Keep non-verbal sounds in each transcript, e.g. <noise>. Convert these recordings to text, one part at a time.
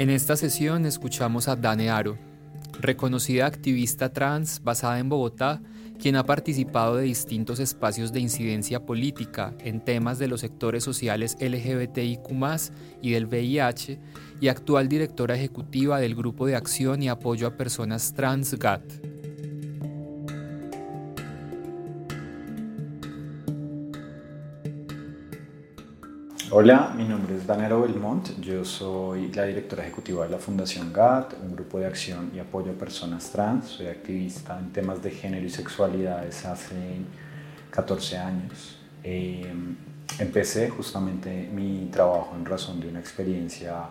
En esta sesión escuchamos a Dane Aro, reconocida activista trans basada en Bogotá, quien ha participado de distintos espacios de incidencia política en temas de los sectores sociales LGBTIQ y del VIH y actual directora ejecutiva del Grupo de Acción y Apoyo a Personas Trans GATT. Hola, mi nombre es Danero Belmont, yo soy la directora ejecutiva de la Fundación GAT, un grupo de acción y apoyo a personas trans. Soy activista en temas de género y sexualidad desde hace 14 años. Eh, empecé justamente mi trabajo en razón de una experiencia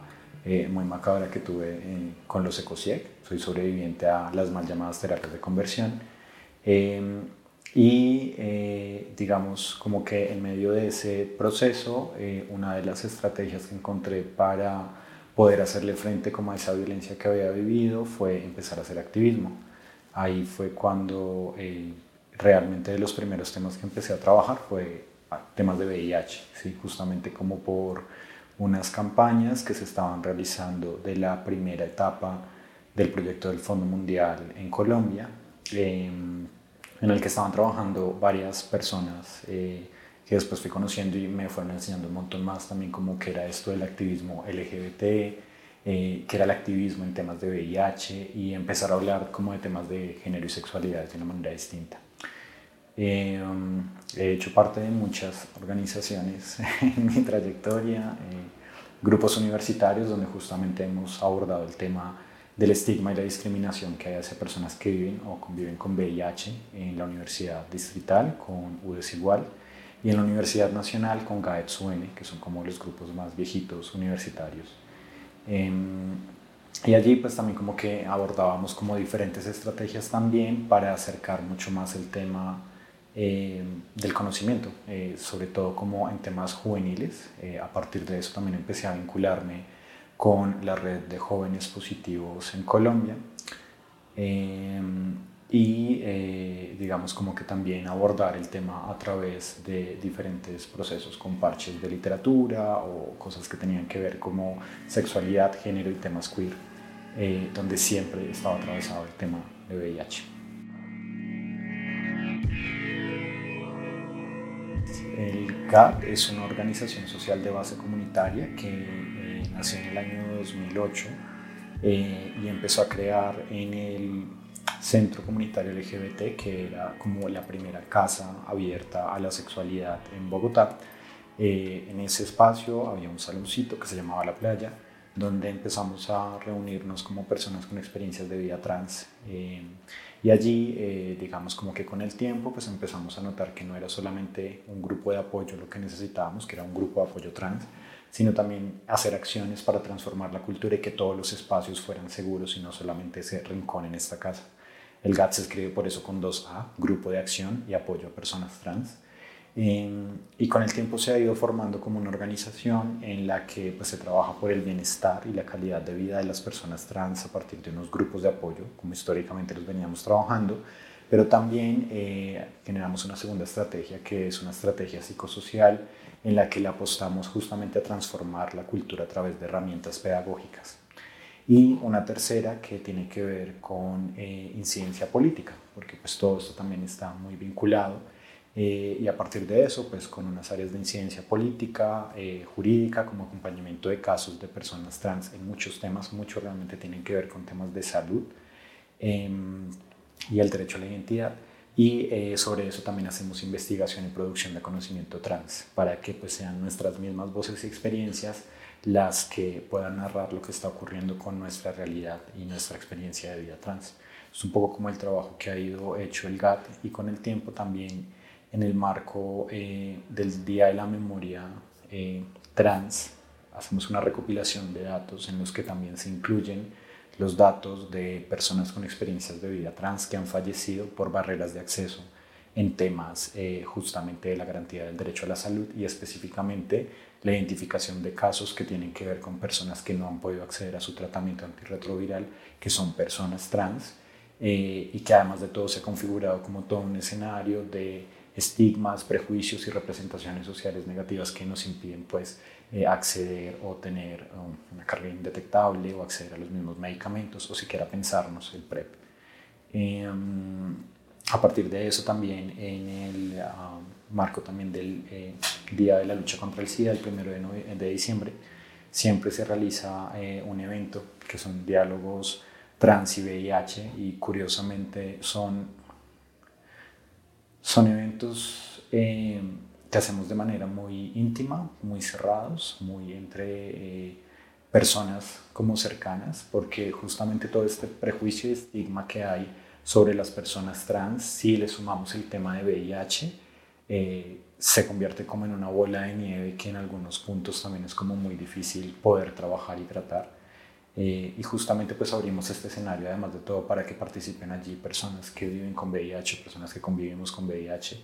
eh, muy macabra que tuve eh, con los ECOSIEC. Soy sobreviviente a las mal llamadas terapias de conversión. Y eh, digamos como que en medio de ese proceso, eh, una de las estrategias que encontré para poder hacerle frente como a esa violencia que había vivido fue empezar a hacer activismo. Ahí fue cuando eh, realmente de los primeros temas que empecé a trabajar fue temas de VIH, ¿sí? justamente como por unas campañas que se estaban realizando de la primera etapa del proyecto del Fondo Mundial en Colombia. En el que estaban trabajando varias personas eh, que después fui conociendo y me fueron enseñando un montón más también como que era esto del activismo LGBT, eh, que era el activismo en temas de VIH y empezar a hablar como de temas de género y sexualidad de una manera distinta. Eh, he hecho parte de muchas organizaciones <laughs> en mi trayectoria, grupos universitarios donde justamente hemos abordado el tema del estigma y la discriminación que hay hacia personas que viven o conviven con VIH en la Universidad Distrital con UDES Igual y en la Universidad Nacional con GAETS UN, que son como los grupos más viejitos universitarios. Em, y allí pues también como que abordábamos como diferentes estrategias también para acercar mucho más el tema em, del conocimiento, eh, sobre todo como en temas juveniles. Eh, a partir de eso también empecé a vincularme con la red de jóvenes positivos en Colombia. Eh, y eh, digamos como que también abordar el tema a través de diferentes procesos con parches de literatura o cosas que tenían que ver como sexualidad, género y temas queer, eh, donde siempre estaba atravesado el tema de VIH. El CAP es una organización social de base comunitaria que nació en el año 2008 eh, y empezó a crear en el Centro Comunitario LGBT, que era como la primera casa abierta a la sexualidad en Bogotá. Eh, en ese espacio había un saloncito que se llamaba La Playa, donde empezamos a reunirnos como personas con experiencias de vida trans. Eh, y allí, digamos, como que con el tiempo, pues empezamos a notar que no era solamente un grupo de apoyo lo que necesitábamos, que era un grupo de apoyo trans, sino también hacer acciones para transformar la cultura y que todos los espacios fueran seguros y no solamente ese rincón en esta casa. El GAT se escribe por eso con dos A, Grupo de Acción y Apoyo a Personas Trans. Em, y con el tiempo se ha ido formando como una organización en la que pues, se trabaja por el bienestar y la calidad de vida de las personas trans a partir de unos grupos de apoyo, como históricamente los veníamos trabajando, pero también eh, generamos una segunda estrategia que es una estrategia psicosocial en la que le apostamos justamente a transformar la cultura a través de herramientas pedagógicas. Y una tercera que tiene que ver con eh, incidencia política, porque pues todo esto también está muy vinculado. Eh, y a partir de eso, pues con unas áreas de incidencia política, eh, jurídica, como acompañamiento de casos de personas trans en muchos temas, muchos realmente tienen que ver con temas de salud em, y el derecho a la identidad y eh, sobre eso también hacemos investigación y producción de conocimiento trans para que pues sean nuestras mismas voces y experiencias las que puedan narrar lo que está ocurriendo con nuestra realidad y nuestra experiencia de vida trans. Es un poco como el trabajo que ha ido hecho el GAT y con el tiempo también en el marco eh, del Día de la Memoria eh, Trans hacemos una recopilación de datos en los que también se incluyen los datos de personas con experiencias de vida trans que han fallecido por barreras de acceso en temas eh, justamente de la garantía del derecho a la salud y específicamente la identificación de casos que tienen que ver con personas que no han podido acceder a su tratamiento antirretroviral, que son personas trans, eh, y que además de todo se ha configurado como todo un escenario de estigmas, prejuicios y representaciones sociales negativas que nos impiden pues eh, acceder o tener um, una carga indetectable o acceder a los mismos medicamentos o siquiera pensarnos el PrEP. Em, a partir de eso también en el um, marco también del eh, Día de la Lucha contra el SIDA, el primero de, de diciembre, siempre se realiza eh, un evento que son diálogos trans y VIH y curiosamente son, son eventos eh, que hacemos de manera muy íntima, muy cerrados, muy entre personas como cercanas, porque justamente todo este prejuicio y estigma que hay sobre las personas trans, si le sumamos el tema de VIH, eh, se convierte como en una bola de nieve que en algunos puntos también es como muy difícil poder trabajar y tratar. Eh, y justamente pues abrimos este escenario además de todo para que participen allí personas que viven con VIH, personas que convivimos con VIH,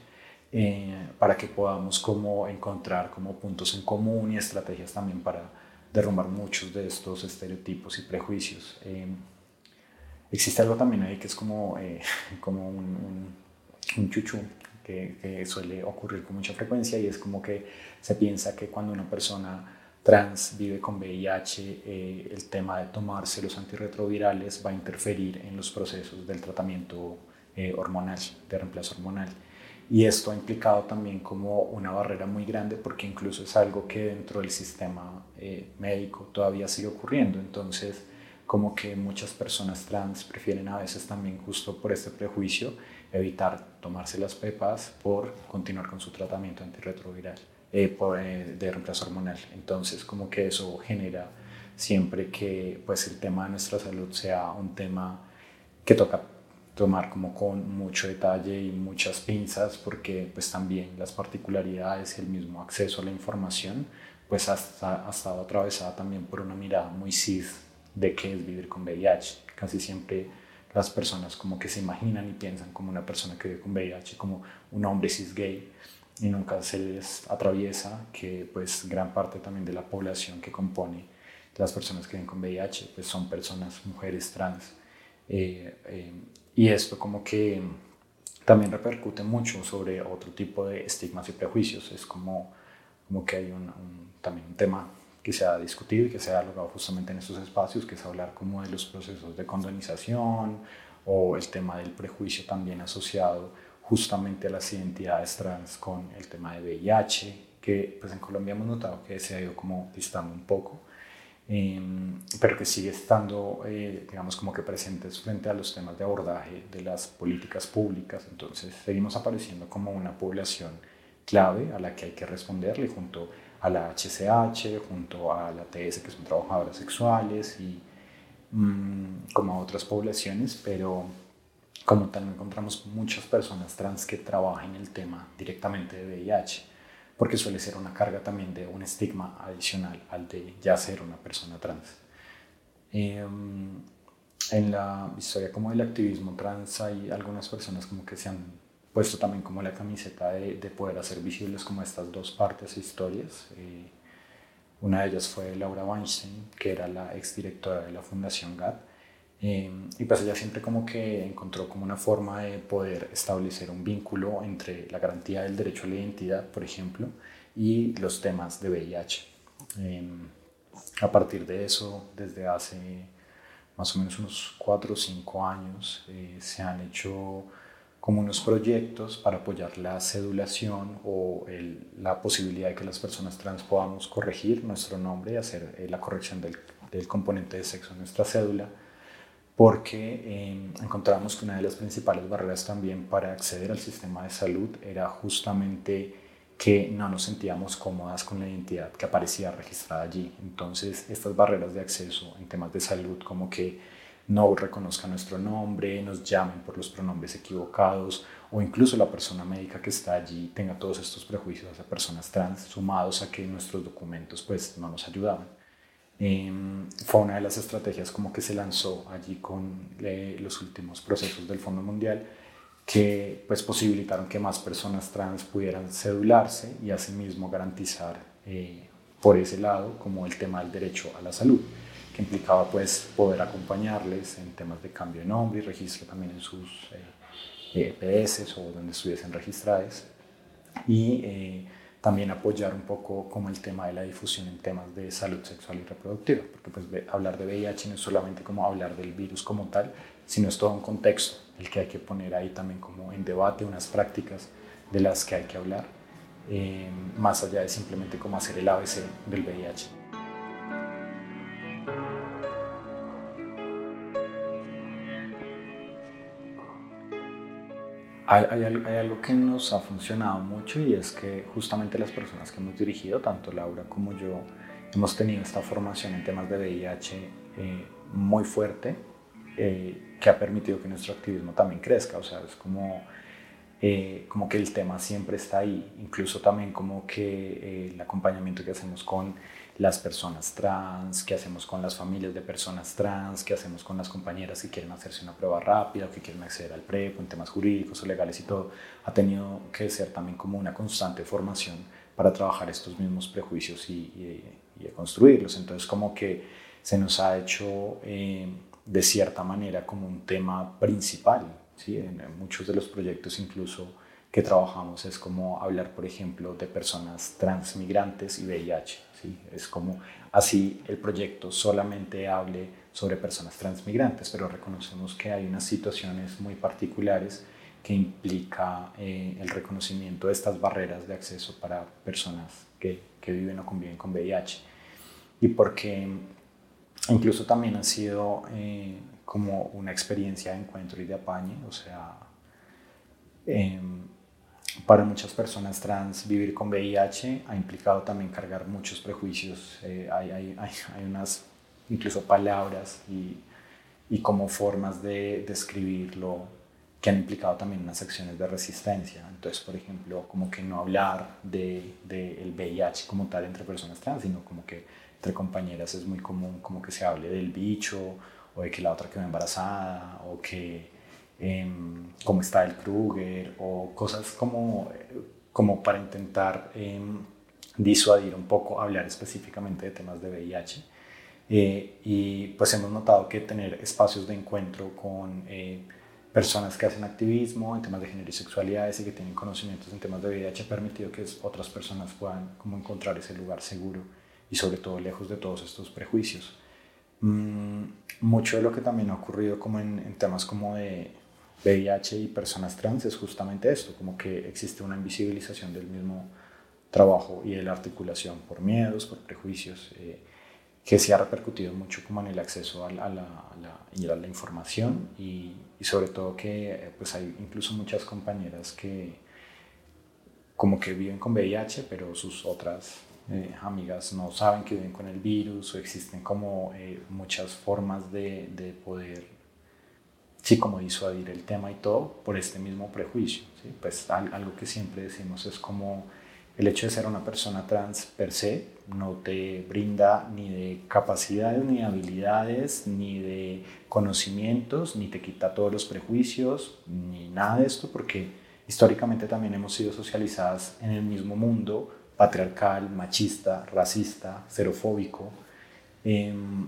eh, para que podamos como encontrar como puntos en común y estrategias también para derrumbar muchos de estos estereotipos y prejuicios. Existe algo también ahí que es como, eh, <laughs> como un, un, chuchu que, suele ocurrir con mucha frecuencia y es como que se piensa que cuando una persona trans vive con VIH, eh, el tema de tomarse los antirretrovirales va a interferir en los procesos del tratamiento eh, hormonal, de reemplazo hormonal. Y esto ha implicado también como una barrera muy grande porque incluso es algo que dentro del sistema médico todavía sigue ocurriendo. Entonces, como que muchas personas trans prefieren a veces también justo por este prejuicio evitar tomarse las pepas por continuar con su tratamiento antirretroviral eh, por, eh, de reemplazo hormonal. Entonces como que eso genera siempre que pues el tema de nuestra salud sea un tema que toca tomar como con mucho detalle y muchas pinzas porque pues también las particularidades y el mismo acceso a la información pues ha, estado atravesada también por una mirada muy cis de qué es vivir con VIH. Casi siempre las personas como que se imaginan y piensan como una persona que vive con VIH, como un hombre cis gay, y nunca se les atraviesa que pues gran parte también de la población que compone las personas que viven con VIH pues son personas, mujeres trans. Eh, eh, y esto como que también repercute mucho sobre otro tipo de estigmas y prejuicios. Es como, como que hay un, también un tema que se ha discutido y que se ha dialogado justamente en estos espacios, que es hablar como de los procesos de condonización o el tema del prejuicio también asociado justamente a las identidades trans con el tema de VIH, que pues en Colombia hemos notado que se ha ido como distando un poco, em, pero que sigue estando, eh, digamos, como que presentes frente a los temas de abordaje de las políticas públicas. Entonces seguimos apareciendo como una población clave a la que hay que responderle junto a la HCH, junto a la TS, que son trabajadoras sexuales, y mm, como a otras poblaciones, pero como también encontramos muchas personas trans que trabajan en el tema directamente de VIH, porque suele ser una carga también de un estigma adicional al de ya ser una persona trans. Em, en la historia como del activismo trans hay algunas personas como que se han puesto también como la camiseta de, poder hacer visibles como estas dos partes e historias. Eh, una de ellas fue Laura Weinstein, que era la exdirectora de la Fundación GAT. Eh, y pues ella siempre como que encontró como una forma de poder establecer un vínculo entre la garantía del derecho a la identidad, por ejemplo, y los temas de VIH. Eh, a partir de eso, desde hace más o menos unos cuatro o cinco años, se han hecho como unos proyectos para apoyar la cedulación o la posibilidad de que las personas trans podamos corregir nuestro nombre y hacer eh, la corrección del, del, componente de sexo en nuestra cédula, porque eh, encontramos que una de las principales barreras también para acceder al sistema de salud era justamente que no nos sentíamos cómodas con la identidad que aparecía registrada allí. Entonces, estas barreras de acceso en temas de salud, como que no reconozca nuestro nombre, nos llamen por los pronombres equivocados o incluso la persona médica que está allí tenga todos estos prejuicios hacia personas trans sumados a que nuestros documentos pues no nos ayudaban. Em, fue una de las estrategias como que se lanzó allí con los últimos procesos del Fondo Mundial que pues posibilitaron que más personas trans pudieran cedularse y asimismo garantizar eh, por ese lado como el tema del derecho a la salud que implicaba pues poder acompañarles en temas de cambio de nombre y registro también en sus eh, EPS e o donde estuviesen registradas. Y eh, también apoyar un poco como el tema de la difusión en temas de salud sexual y reproductiva, porque pues hablar de VIH no es solamente como hablar del virus como tal, sino es todo un contexto el que hay que poner ahí también como en debate unas prácticas de las que hay que hablar, eh, más allá de simplemente como hacer el ABC del VIH. Hay, algo que nos ha funcionado mucho y es que justamente las personas que hemos dirigido, tanto Laura como yo, hemos tenido esta formación en temas de VIH eh, muy fuerte eh, que ha permitido que nuestro activismo también crezca. O sea, es como, eh, como que el tema siempre está ahí, incluso también como que el acompañamiento que hacemos con las personas trans, qué hacemos con las familias de personas trans, qué hacemos con las compañeras que quieren hacerse una prueba rápida o que quieren acceder al PREP en temas jurídicos o legales y todo, ha tenido que ser también como una constante formación para trabajar estos mismos prejuicios y, y, construirlos. Entonces como que se nos ha hecho eh, de cierta manera como un tema principal, ¿sí? en muchos de los proyectos incluso que trabajamos es como hablar, por ejemplo, de personas transmigrantes y VIH. ¿sí? Es como así el proyecto solamente hable sobre personas transmigrantes, pero reconocemos que hay unas situaciones muy particulares que implica eh, el reconocimiento de estas barreras de acceso para personas que, que viven o conviven con VIH. Y porque incluso también ha sido eh, como una experiencia de encuentro y de apañe, o sea, eh, para muchas personas trans vivir con VIH ha implicado también cargar muchos prejuicios. Eh, hay, hay, hay, unas incluso palabras y, y como formas de describirlo que han implicado también unas acciones de resistencia. Entonces, por ejemplo, como que no hablar del de, el VIH como tal entre personas trans, sino como que entre compañeras es muy común como que se hable del bicho o de que la otra quedó embarazada o que Como está el Kruger o cosas como, como para intentar em, disuadir un poco, hablar específicamente de temas de VIH. Eh, y pues hemos notado que tener espacios de encuentro con eh, personas que hacen activismo en temas de género y sexualidades y que tienen conocimientos en temas de VIH ha permitido que otras personas puedan como encontrar ese lugar seguro y sobre todo lejos de todos estos prejuicios. Mm, mucho de lo que también ha ocurrido como en temas como de VIH y personas trans es justamente esto, como que existe una invisibilización del mismo trabajo y de la articulación por miedos, por prejuicios, eh, que se ha repercutido mucho como en el acceso a la, a la, información y, y, sobre todo que eh, pues hay incluso muchas compañeras que como que viven con VIH, pero sus otras eh, amigas no saben que viven con el virus o existen como muchas formas de, de poder sí, como disuadir el tema y todo por este mismo prejuicio. ¿sí? Pues algo que siempre decimos es como el hecho de ser una persona trans per se no te brinda ni de capacidades, ni de habilidades, ni de conocimientos, ni te quita todos los prejuicios, ni nada de esto, porque históricamente también hemos sido socializadas en el mismo mundo patriarcal, machista, racista, xerofóbico. Em,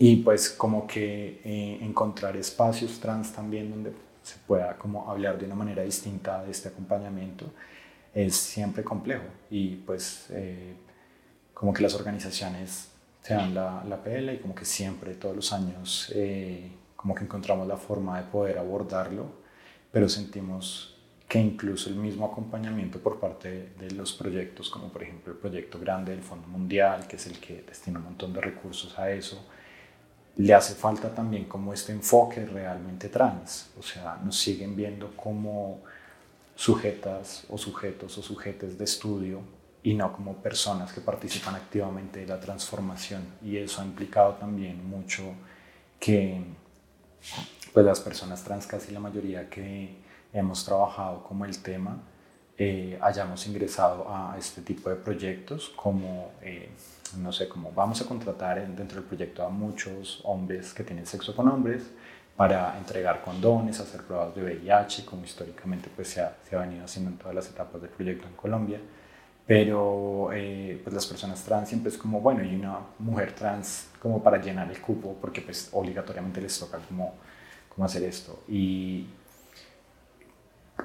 y pues como que eh, encontrar espacios trans también donde se pueda como hablar de una manera distinta de este acompañamiento es siempre complejo. Y pues eh, como que las organizaciones se dan la, la y como que siempre todos los años eh, como que encontramos la forma de poder abordarlo pero sentimos que incluso el mismo acompañamiento por parte de los proyectos, como por ejemplo el proyecto grande del Fondo Mundial, que es el que destina un montón de recursos a eso, le hace falta también como este enfoque realmente trans, o sea, nos siguen viendo como sujetas o sujetos o sujetes de estudio y no como personas que participan activamente de la transformación. Y eso ha implicado también mucho que pues las personas trans, casi la mayoría que hemos trabajado como el tema, eh, hayamos ingresado a este tipo de proyectos como eh, no sé, como vamos a contratar dentro del proyecto a muchos hombres que tienen sexo con hombres para entregar condones, hacer pruebas de VIH, como históricamente pues, se, ha, se ha venido haciendo en todas las etapas del proyecto en Colombia. Pero eh, pues las personas trans siempre es como, bueno, y una mujer trans como para llenar el cupo, porque pues obligatoriamente les toca como, como hacer esto. Y,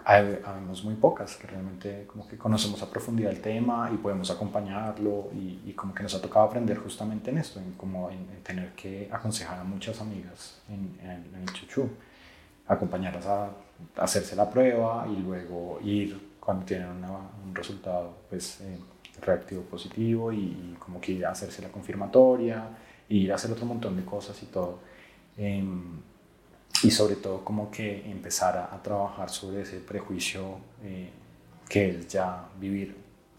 habemos muy pocas que realmente como que conocemos a profundidad el tema y podemos acompañarlo y, como que nos ha tocado aprender justamente en esto, en como en, tener que aconsejar a muchas amigas en, en, el chuchu, acompañarlas a, hacerse la prueba y luego ir cuando tienen un resultado pues eh, reactivo positivo y, como que hacerse la confirmatoria y ir a hacer otro montón de cosas y todo. Em, y sobre todo como que empezar a, trabajar sobre ese prejuicio eh, que es ya vivir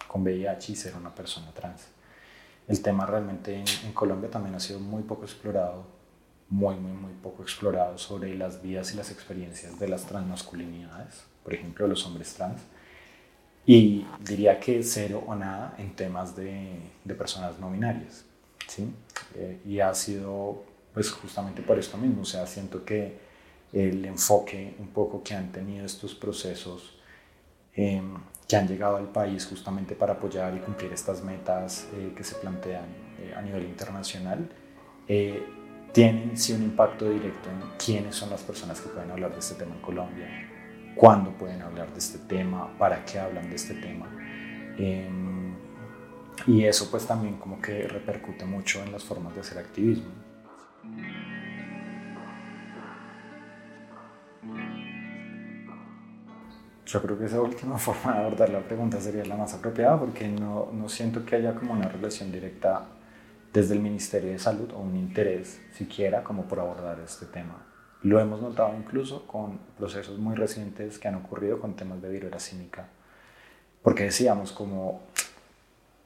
con VIH y ser una persona trans. El tema realmente en, Colombia también ha sido muy poco explorado, muy, muy, muy poco explorado sobre las vidas y las experiencias de las transmasculinidades, por ejemplo, los hombres trans. Y diría que cero o nada en temas de, de personas no binarias. ¿sí? Eh, y ha sido pues justamente por esto mismo, o sea, siento que el enfoque un poco que han tenido estos procesos em, que han llegado al país justamente para apoyar y cumplir estas metas eh, que se plantean eh, a nivel internacional, eh, tienen sí un impacto directo en quiénes son las personas que pueden hablar de este tema en Colombia, cuándo pueden hablar de este tema, para qué hablan de este tema. Em, y eso pues también como que repercute mucho en las formas de hacer activismo. Yo creo que esa última <laughs> forma de abordar la pregunta sería la más apropiada porque no, no siento que haya como una relación directa desde el Ministerio de Salud o un interés siquiera como por abordar este tema. Lo hemos notado incluso con procesos muy recientes que han ocurrido con temas de viruela cínica, porque decíamos como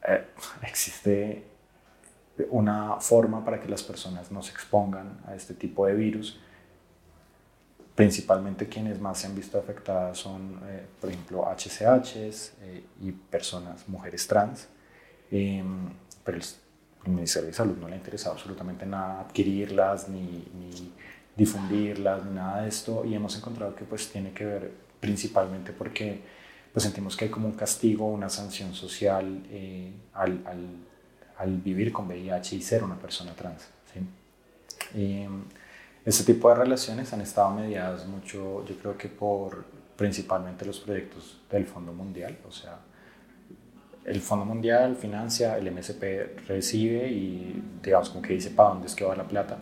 eh, <laughs> existe una forma para que las personas no se expongan a este tipo de virus, Principalmente quienes más se han visto afectadas son, eh, por ejemplo, HCHs eh, y personas, mujeres trans. Em, pero el, Ministerio de Salud no le ha interesado absolutamente nada adquirirlas, ni, ni, difundirlas, ni nada de esto. Y hemos encontrado que pues tiene que ver principalmente porque pues sentimos que hay como un castigo, una sanción social eh, al, al, al, vivir con VIH y ser una persona trans. ¿sí? Em, este tipo de relaciones han estado mediadas mucho, yo creo que por principalmente los proyectos del Fondo Mundial, o sea, el Fondo Mundial financia, el MSP recibe y digamos como que dice para dónde es que va la plata,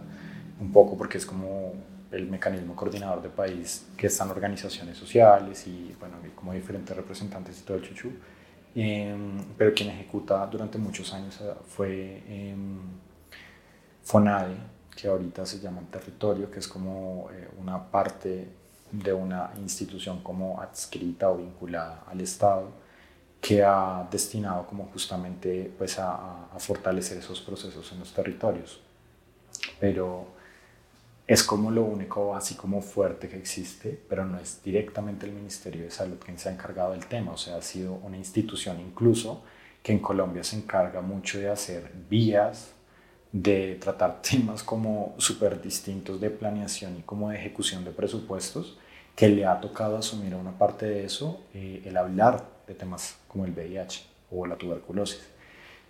un poco porque es como el mecanismo coordinador de país que están organizaciones sociales y bueno, como diferentes representantes y todo el chuchu. Em, pero quien ejecuta durante muchos años eh, fue eh, FONADE, que ahorita se llama territorio, que es como eh, una parte de una institución como adscrita o vinculada al Estado, que ha destinado como justamente pues a, a fortalecer esos procesos en los territorios. Pero es como lo único así como fuerte que existe, pero no es directamente el Ministerio de Salud quien se ha encargado del tema, o sea, ha sido una institución incluso que en Colombia se encarga mucho de hacer vías de tratar <laughs> temas como súper distintos de planeación y como de ejecución de presupuestos, que le ha tocado asumir a una parte de eso eh, el hablar de temas como el VIH o la tuberculosis.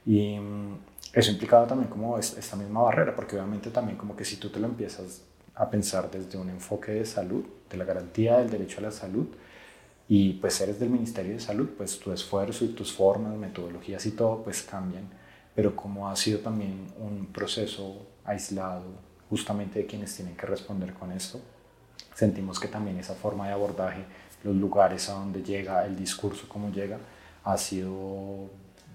Y mm, eso implicado también como esta misma barrera, porque obviamente también como que si tú te lo empiezas a pensar desde un enfoque de salud, de la garantía del derecho a la salud, y pues eres del Ministerio de Salud, pues tu esfuerzo y tus formas, metodologías y todo pues cambian. Pero como ha sido también un proceso aislado justamente de quienes tienen que responder con esto, sentimos que también esa forma de abordaje, los lugares a donde llega, el discurso como llega, ha sido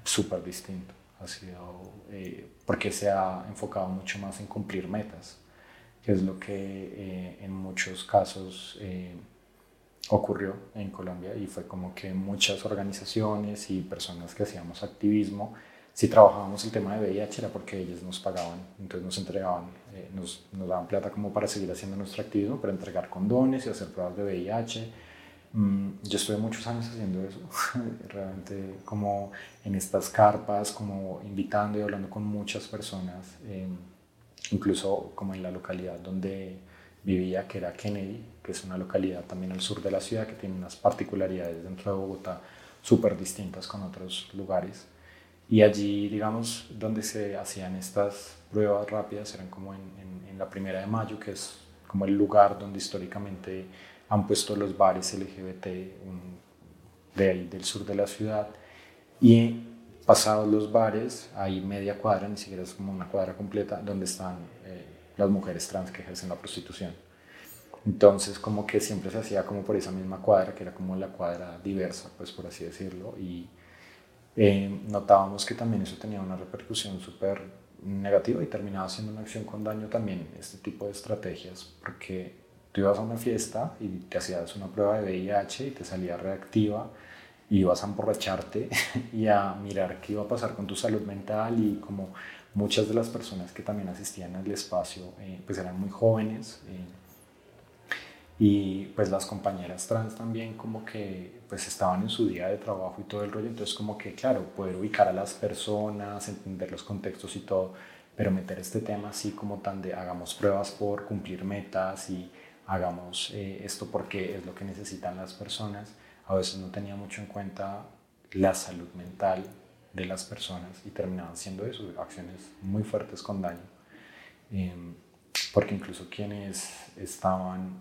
súper distinto, ha sido eh, porque se ha enfocado mucho más en cumplir metas, que es lo que eh, en muchos casos eh, ocurrió en Colombia y fue como que muchas organizaciones y personas que hacíamos activismo si trabajábamos el tema de VIH era porque ellos nos pagaban, entonces nos entregaban, eh, nos, nos, daban plata como para seguir haciendo nuestro activismo, para entregar condones y hacer pruebas de VIH. Mm, yo estuve muchos años haciendo eso, <laughs> realmente como en estas carpas, como invitando y hablando con muchas personas, em, incluso como en la localidad donde vivía, que era Kennedy, que es una localidad también al sur de la ciudad que tiene unas particularidades dentro de Bogotá súper distintas con otros lugares. Y allí, digamos, donde se hacían estas pruebas rápidas, eran como en, la primera de mayo, que es como el lugar donde históricamente han puesto los bares LGBT de ahí, del sur de la ciudad. Y pasados los bares, hay media cuadra, ni siquiera es como una cuadra completa, donde están eh, las mujeres trans que ejercen la prostitución. Entonces, como que siempre se hacía como por esa misma cuadra, que era como la cuadra diversa, pues por así decirlo, y eh, notábamos que también eso tenía una repercusión súper negativa y terminaba siendo una acción con daño también, este tipo de estrategias, porque tú ibas a una fiesta y te hacías una prueba de VIH y te salía reactiva, y ibas a emborracharte <laughs> y a mirar qué iba a pasar con tu salud mental y como muchas de las personas que también asistían al espacio eh, pues eran muy jóvenes. Eh, y pues las compañeras trans también como que pues estaban en su día de trabajo y todo el rollo, entonces como que claro, poder ubicar a las personas, entender los contextos y todo, pero meter este tema así como tan de hagamos pruebas por cumplir metas y hagamos eh, esto porque es lo que necesitan las personas, a veces no tenía mucho en cuenta la salud mental de las personas y terminaban siendo eso, acciones muy fuertes con daño. Em, porque incluso quienes estaban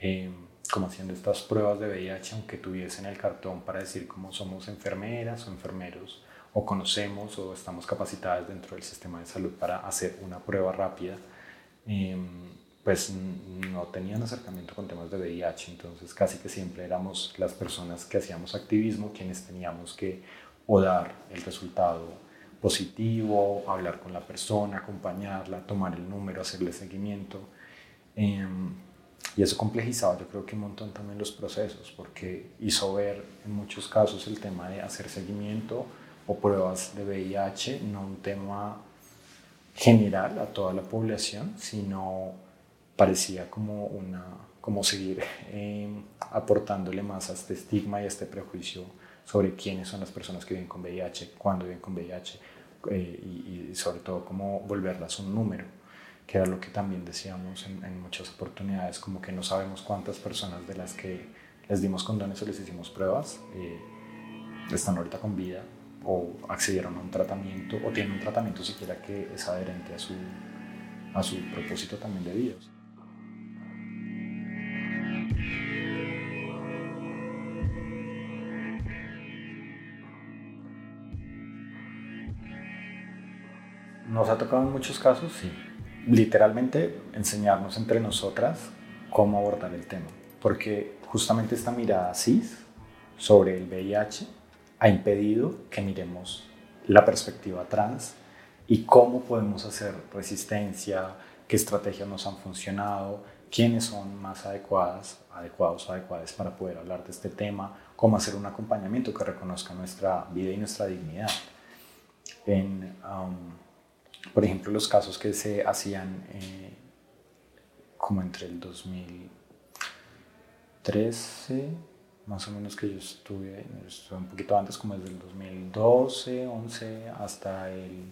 eh, como haciendo estas pruebas de VIH, aunque tuviesen el cartón para decir cómo somos enfermeras o enfermeros, o conocemos o estamos capacitadas dentro del sistema de salud para hacer una prueba rápida, em, pues no tenían acercamiento con temas de VIH, entonces casi que siempre éramos las personas que hacíamos activismo quienes teníamos que o dar el resultado positivo, hablar con la persona, acompañarla, tomar el número, hacerle seguimiento. Em, y eso complejizaba yo creo que un montón también los procesos, porque hizo ver en muchos casos el tema de hacer seguimiento o pruebas de VIH, no un tema general a toda la población, sino parecía como, una, como seguir eh, aportándole más a este estigma y a este prejuicio sobre quiénes son las personas que viven con VIH, cuándo viven con VIH eh, y, y sobre todo cómo volverlas un número que era lo que también decíamos en, muchas oportunidades, como que no sabemos cuántas personas de las que les dimos condones o les hicimos pruebas eh, están ahorita con vida o accedieron a un tratamiento o tienen un tratamiento siquiera que es adherente a su, a su propósito también de vida. Nos ha tocado en muchos casos, sí, literalmente enseñarnos entre nosotras cómo abordar el tema. Porque justamente esta mirada cis sobre el VIH ha impedido que miremos la perspectiva trans y cómo podemos hacer resistencia, qué estrategias nos han funcionado, quiénes son más adecuadas, adecuados o adecuadas para poder hablar de este tema, cómo hacer un acompañamiento que reconozca nuestra vida y nuestra dignidad. En, um, por ejemplo, los casos que se hacían eh, como entre el 2013, más o menos que yo estuve, estuve un poquito antes, como desde el 2012, 11 hasta el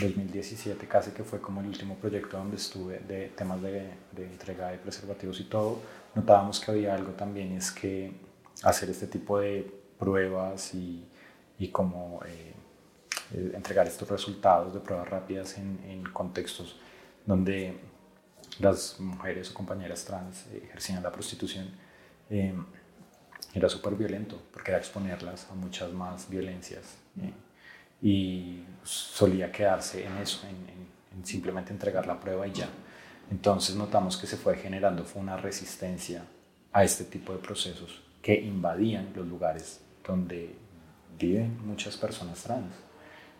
2017, casi que fue como el último proyecto donde estuve de temas de, entrega de preservativos y todo, notábamos que había algo también, es que hacer este tipo de pruebas y, y como... Eh, eh, entregar estos resultados de pruebas rápidas en, en, contextos donde las mujeres o compañeras trans ejercían la prostitución, eh, era súper violento porque era exponerlas a muchas más violencias eh, y solía quedarse en eso, en, en, simplemente entregar la prueba y ya. Entonces notamos que se fue generando fue una resistencia a este tipo de procesos que invadían los lugares donde viven muchas personas trans.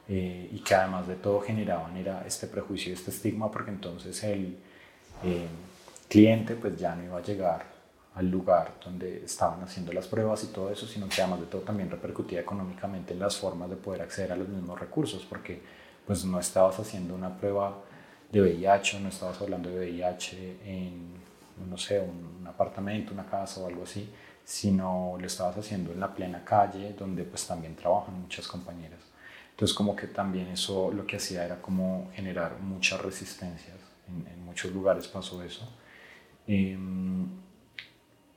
Eh, y que además de todo generaban era este prejuicio este estigma porque entonces el eh, cliente pues ya no iba a llegar al lugar donde estaban haciendo las pruebas y todo eso, sino que además de todo también repercutía económicamente en las formas de poder acceder a los mismos recursos, porque pues no estabas haciendo una prueba de VIH, no estabas hablando de VIH en no sé, un, un, apartamento, una casa o algo así, sino lo estabas haciendo en la plena calle, donde pues también trabajan muchas compañeras. Entonces como que también eso lo que hacía era como generar muchas resistencias, en, muchos lugares pasó eso. Em,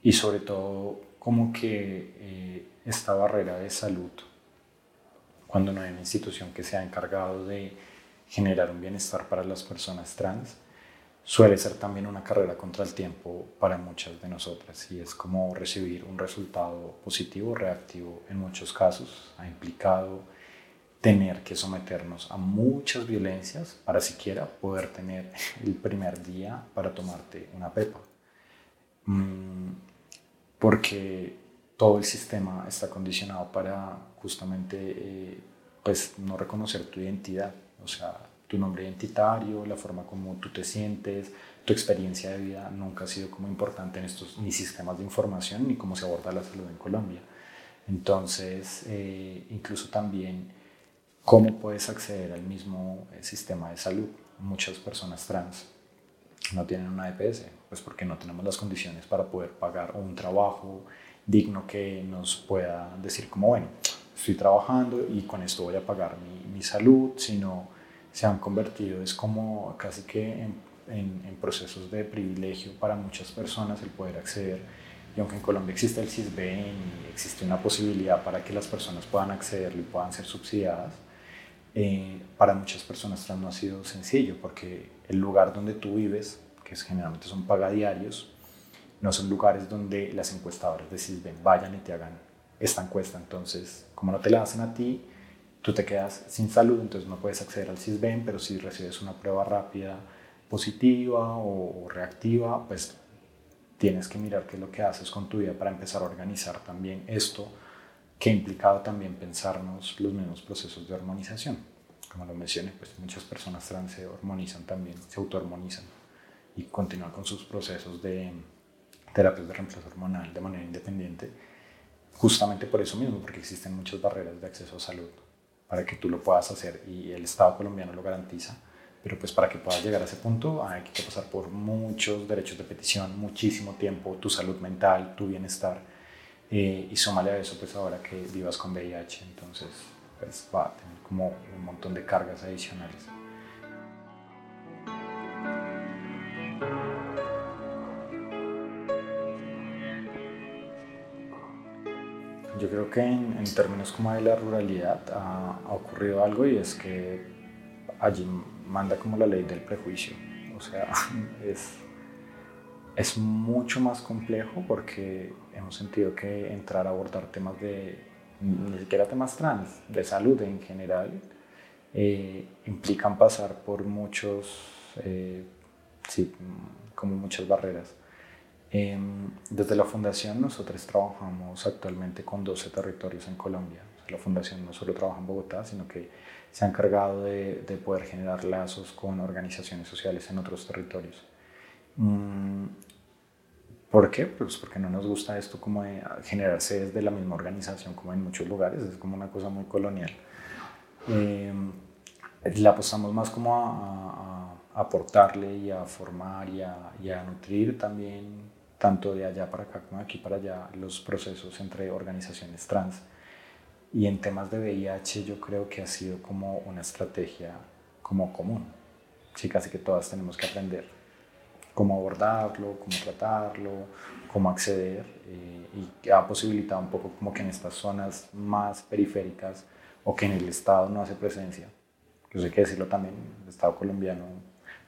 y sobre todo como que eh, esta barrera de salud, cuando no hay una institución que se ha encargado de generar un bienestar para las personas trans, suele ser también una carrera contra el tiempo para muchas de nosotras y es como recibir un resultado positivo reactivo en muchos casos. Ha implicado tener que someternos a muchas violencias para siquiera poder tener el primer día para tomarte una pepa. Mm, porque todo el sistema está condicionado para justamente eh, pues no reconocer tu identidad, o sea, tu nombre identitario, la forma como tú te sientes, tu experiencia de vida nunca ha sido como importante en estos ni sistemas de información ni cómo se aborda la salud en Colombia. Entonces, eh, incluso también cómo puedes acceder al mismo eh, sistema de salud. Muchas personas trans no tienen una EPS, pues porque no tenemos las condiciones para poder pagar un trabajo digno que nos pueda decir como, bueno, estoy trabajando y con esto voy a pagar mi, mi salud, sino se han convertido, es como casi que en, en, en, procesos de privilegio para muchas personas el poder acceder. Y aunque en Colombia existe el CISBEN y existe una posibilidad para que las personas puedan acceder y puedan ser subsidiadas, eh, para muchas personas trans no ha sido sencillo porque el lugar donde tú vives, que es, generalmente son pagadiarios, no son lugares donde las encuestadoras de CISBEN vayan y te hagan esta encuesta. Entonces, como no te la hacen a ti, tú te quedas sin salud, entonces no puedes acceder al CISBEN, pero si recibes una prueba rápida positiva o, o reactiva, pues tienes que mirar qué es lo que haces con tu vida para empezar a organizar también esto que ha implicado también pensarnos los mismos procesos de hormonización. Como lo mencioné, pues muchas personas trans se hormonizan también, se autohormonizan y continúan con sus procesos de terapias de reemplazo hormonal de manera independiente, justamente por eso mismo, porque existen muchas barreras de acceso a salud para que tú lo puedas hacer y el Estado colombiano lo garantiza, pero pues para que puedas llegar a ese punto hay que pasar por muchos derechos de petición, muchísimo tiempo, tu salud mental, tu bienestar y súmale a eso, pues ahora que vivas con VIH, entonces pues va a tener como un montón de cargas adicionales. Yo creo que en, en, términos como de la ruralidad ha, ha, ocurrido algo y es que allí manda como la ley del prejuicio. O sea, <laughs> es, es mucho más complejo porque hemos sentido que entrar a abordar temas de, ni siquiera temas trans, de salud en general, eh, implican pasar por muchos, eh, sí, como muchas barreras. Eh, desde la fundación nosotros trabajamos actualmente con 12 territorios en Colombia. la fundación no solo trabaja en Bogotá, sino que se ha encargado de, de poder generar lazos con organizaciones sociales en otros territorios. Mm, ¿Por qué? Pues porque no nos gusta esto como de generarse desde la misma organización como en muchos lugares, es como una cosa muy colonial. Eh, la apostamos más como a, aportarle y a formar y a, y a, nutrir también, tanto de allá para acá como de aquí para allá, los procesos entre organizaciones trans. Y en temas de VIH yo creo que ha sido como una estrategia como común. Sí, casi que todas tenemos que aprender cómo abordarlo, cómo tratarlo, cómo acceder eh, y ha posibilitado un poco como que en estas zonas más periféricas o que en el Estado no hace presencia, yo sé que decirlo también, el Estado colombiano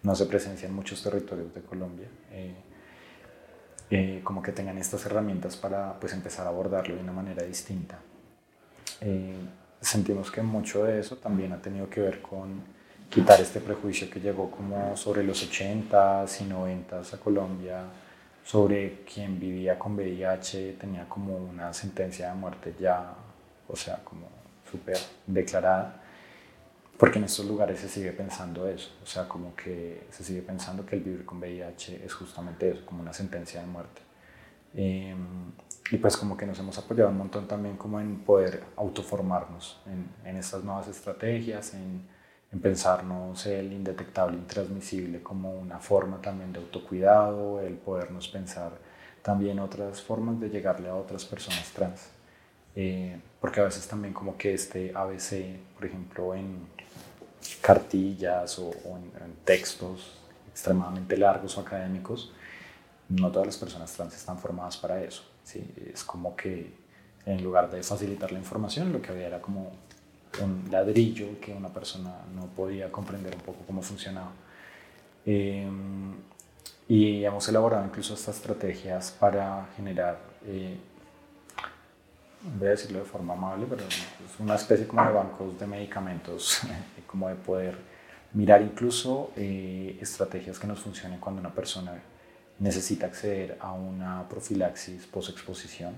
no hace presencia en muchos territorios de Colombia, eh, eh, como que tengan estas herramientas para pues empezar a abordarlo de una manera distinta. Eh, sentimos que mucho de eso también ha tenido que ver con quitar este prejuicio que llegó como sobre los 80s y 90s a Colombia, sobre quien vivía con VIH, tenía como una sentencia de muerte ya, o sea, como súper declarada, porque en estos lugares se sigue pensando eso, o sea, como que se sigue pensando que el vivir con VIH es justamente eso, como una sentencia de muerte. Eh, y pues como que nos hemos apoyado un montón también como en poder autoformarnos en, en estas nuevas estrategias, en en pensarnos el indetectable, intransmisible como una forma también de autocuidado, el podernos pensar también otras formas de llegarle a otras personas trans. Eh, porque a veces también como que este ABC, por ejemplo, en cartillas o, en, textos extremadamente largos o académicos, no todas las personas trans están formadas para eso. ¿sí? Es como que en lugar de facilitar la información, lo que había era como un ladrillo que una persona no podía comprender un poco cómo funcionaba. Em, y hemos elaborado incluso estas estrategias para generar, eh, voy a decirlo de forma amable, pero es una especie como de bancos de medicamentos, <laughs> como de poder mirar incluso eh, estrategias que nos funcionen cuando una persona necesita acceder a una profilaxis post-exposición,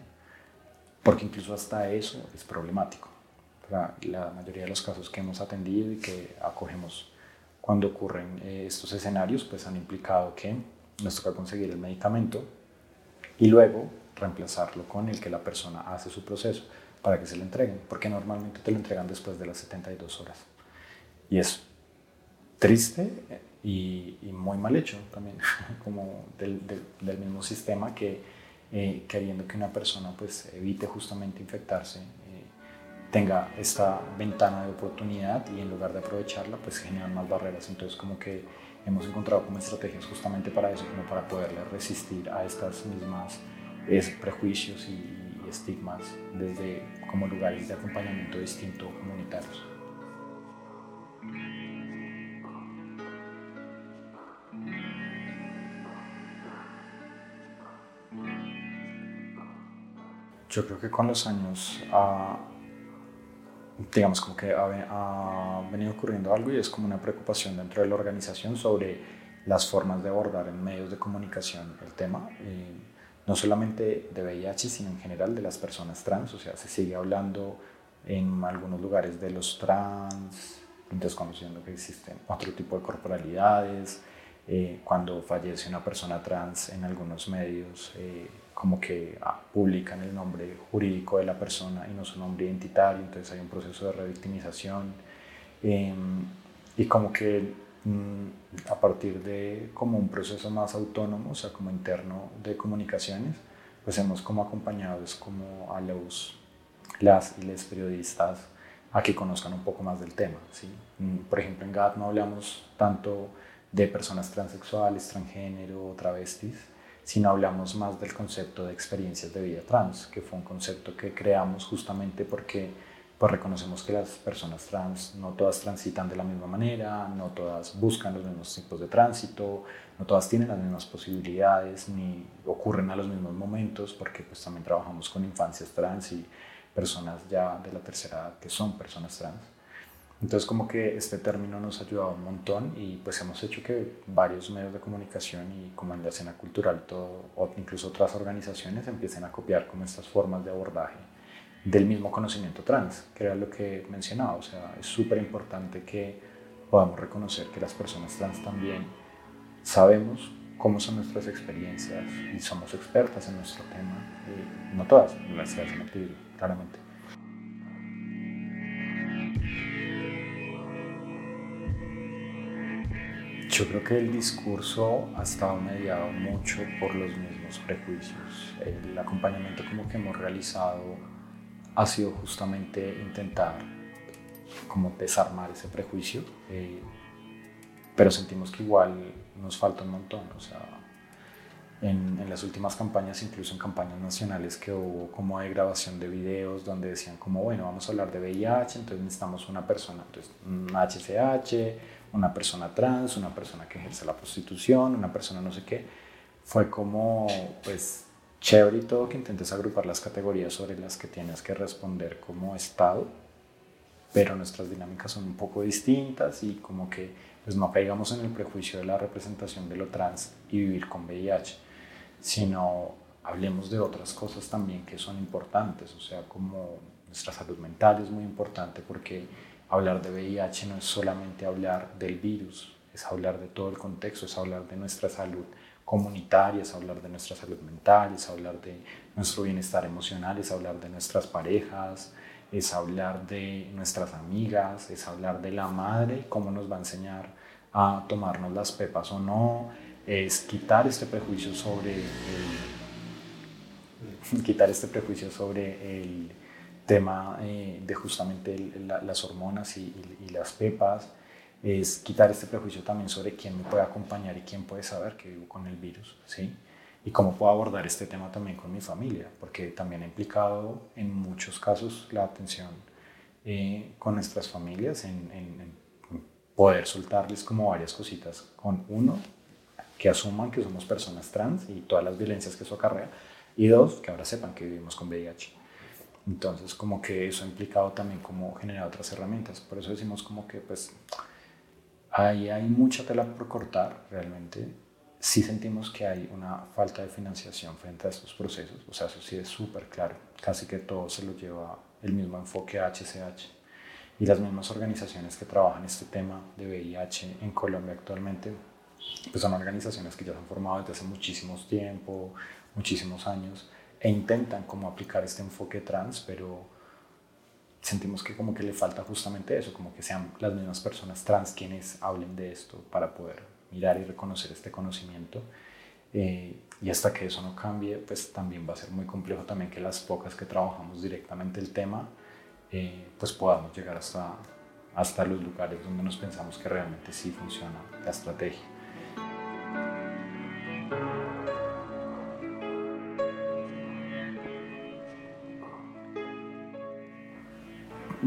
porque incluso hasta eso es problemático la mayoría de los casos que hemos atendido y que acogemos cuando ocurren eh, estos escenarios, pues han implicado que nos toca conseguir el medicamento y luego reemplazarlo con el que la persona hace su proceso para que se le entreguen, porque normalmente te lo entregan después de las 72 horas. Y es triste y, muy mal hecho también, <laughs> como del, del, mismo sistema que eh, queriendo que una persona pues evite justamente infectarse tenga esta ventana de oportunidad y en lugar de aprovecharla, pues generan más barreras. Entonces, como que hemos encontrado como estrategias justamente para eso, como para poderle resistir a estas mismas prejuicios y, estigmas desde como lugares de acompañamiento distinto comunitarios. Yo creo que con los años ha, digamos, como que ha, venido ocurriendo algo y es como una preocupación dentro de la organización sobre las formas de abordar en medios de comunicación el tema, eh, no solamente de VIH, sino en general de las personas trans, o sea, se sigue hablando en algunos lugares de los trans, desconociendo que existen otro tipo de corporalidades, eh, cuando fallece una persona trans en algunos medios, eh, como que ah, publican el nombre jurídico de la persona y no su nombre identitario, entonces hay un proceso de revictimización em, y como que mm, a partir de como un proceso más autónomo, o sea, como interno de comunicaciones, pues hemos como acompañado es como a los, las y les periodistas a que conozcan un poco más del tema, ¿sí? Mm, por ejemplo, en GAT no hablamos tanto de personas transexuales, transgénero, travestis, sino hablamos más del concepto de experiencias de vida trans, que fue un concepto que creamos justamente porque pues, reconocemos que las personas trans no todas transitan de la misma manera, no todas buscan los mismos tipos de tránsito, no todas tienen las mismas posibilidades, ni ocurren a los mismos momentos, porque pues también trabajamos con infancias trans y personas ya de la tercera edad que son personas trans. Entonces como que este término nos ha ayudado un montón y pues hemos hecho que varios medios de comunicación y como en la escena cultural todo, incluso otras organizaciones empiecen a copiar como estas formas de abordaje del mismo conocimiento trans, que era lo que mencionaba, o sea, es súper importante que podamos reconocer que las personas trans también sabemos cómo son nuestras experiencias y somos expertas en nuestro tema, y no todas, las que hacen claramente. Yo creo que el discurso ha estado mediado mucho por los mismos prejuicios. El acompañamiento como que hemos realizado ha sido justamente intentar como desarmar ese prejuicio, eh, pero sentimos que igual nos falta un montón. O sea, en, en, las últimas campañas, incluso en campañas nacionales que hubo como de grabación de videos donde decían como, bueno, vamos a hablar de VIH, entonces necesitamos una persona, entonces un HCH, una persona trans, una persona que ejerce la prostitución, una persona no sé qué. Fue como, pues, chévere y todo que intentes agrupar las categorías sobre las que tienes que responder como Estado, pero nuestras dinámicas son un poco distintas y como que pues no caigamos en el prejuicio de la representación de lo trans y vivir con VIH, sino hablemos de otras cosas también que son importantes, o sea, como nuestra salud mental es muy importante porque hablar de VIH no es solamente hablar del virus, es hablar de todo el contexto, es hablar de nuestra salud comunitaria, es hablar de nuestra salud mental, es hablar de nuestro bienestar emocional, es hablar de nuestras parejas, es hablar de nuestras amigas, es hablar de la madre, cómo nos va a enseñar a tomarnos las pepas o no, es quitar este prejuicio sobre el, <laughs> quitar este prejuicio sobre el tema eh, de justamente las hormonas y, las pepas, es quitar este prejuicio también sobre quién me puede acompañar y quién puede saber que vivo con el virus, ¿sí? Y cómo puedo abordar este tema también con mi familia, porque también ha implicado en muchos casos la atención eh, con nuestras familias en, en poder soltarles como varias cositas con uno, que asuman que somos personas trans y todas las violencias que eso acarrea, y dos, que ahora sepan que vivimos con VIH. Entonces, como que eso ha implicado también como generar otras herramientas. Por eso decimos como que pues ahí hay mucha tela por cortar realmente. Sí sentimos que hay una falta de financiación frente a estos procesos. O sea, eso sí es súper claro. Casi que todo se lo lleva el mismo enfoque a HCH. Y las mismas organizaciones que trabajan este tema de VIH en Colombia actualmente, pues son organizaciones que ya se han formado desde hace muchísimos tiempo, muchísimos años, e intentan como aplicar este enfoque trans, pero sentimos que como que le falta justamente eso, como que sean las mismas personas trans quienes hablen de esto para poder mirar y reconocer este conocimiento. Eh, y hasta que eso no cambie, pues también va a ser muy complejo también que las pocas que trabajamos directamente el tema, eh, pues podamos llegar hasta, hasta los lugares donde nos pensamos que realmente sí funciona la estrategia.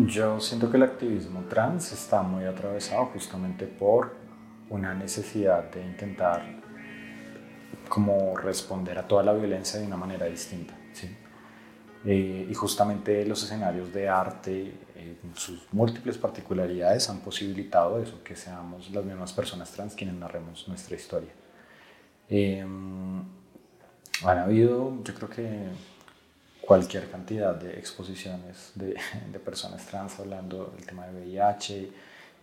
Yo siento que el activismo trans está muy atravesado justamente por una necesidad de intentar como responder a toda la violencia de una manera distinta. ¿sí? Eh, y justamente los escenarios de arte, eh, sus múltiples particularidades, han posibilitado eso, que seamos las mismas personas trans quienes narremos nuestra historia. Eh, han habido, yo creo que cualquier cantidad de exposiciones de, <laughs> de, personas trans hablando del tema de VIH,